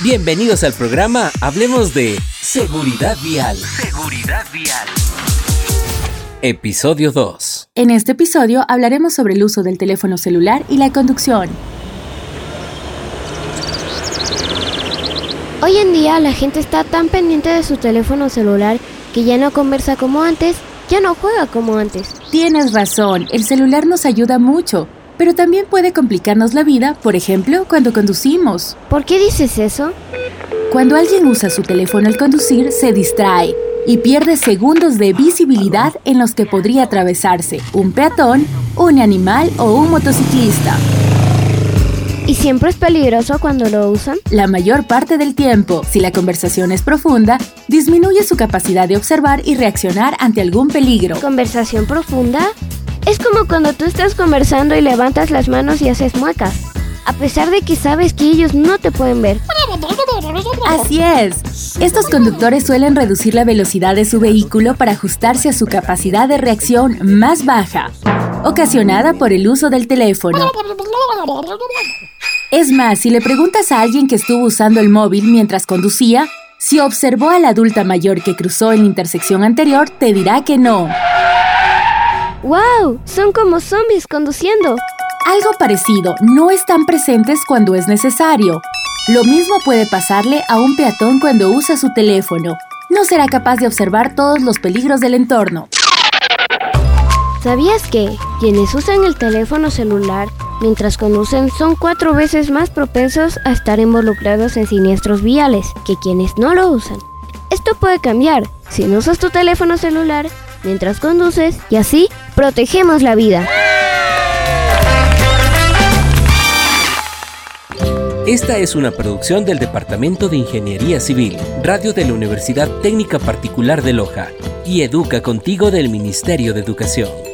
Bienvenidos al programa Hablemos de Seguridad Vial. Seguridad Vial. Episodio 2. En este episodio hablaremos sobre el uso del teléfono celular y la conducción. Hoy en día la gente está tan pendiente de su teléfono celular que ya no conversa como antes, ya no juega como antes. Tienes razón, el celular nos ayuda mucho, pero también puede complicarnos la vida, por ejemplo, cuando conducimos. ¿Por qué dices eso? Cuando alguien usa su teléfono al conducir, se distrae y pierde segundos de visibilidad en los que podría atravesarse un peatón, un animal o un motociclista. ¿Y siempre es peligroso cuando lo usan? La mayor parte del tiempo, si la conversación es profunda, disminuye su capacidad de observar y reaccionar ante algún peligro. ¿Conversación profunda? Es como cuando tú estás conversando y levantas las manos y haces muecas, a pesar de que sabes que ellos no te pueden ver. Así es. Estos conductores suelen reducir la velocidad de su vehículo para ajustarse a su capacidad de reacción más baja, ocasionada por el uso del teléfono. Es más, si le preguntas a alguien que estuvo usando el móvil mientras conducía, si observó a la adulta mayor que cruzó en la intersección anterior, te dirá que no. ¡Wow! Son como zombies conduciendo. Algo parecido, no están presentes cuando es necesario. Lo mismo puede pasarle a un peatón cuando usa su teléfono. No será capaz de observar todos los peligros del entorno. ¿Sabías que quienes usan el teléfono celular mientras conducen son cuatro veces más propensos a estar involucrados en siniestros viales que quienes no lo usan? Esto puede cambiar si no usas tu teléfono celular mientras conduces y así protegemos la vida. Esta es una producción del Departamento de Ingeniería Civil, Radio de la Universidad Técnica Particular de Loja y Educa Contigo del Ministerio de Educación.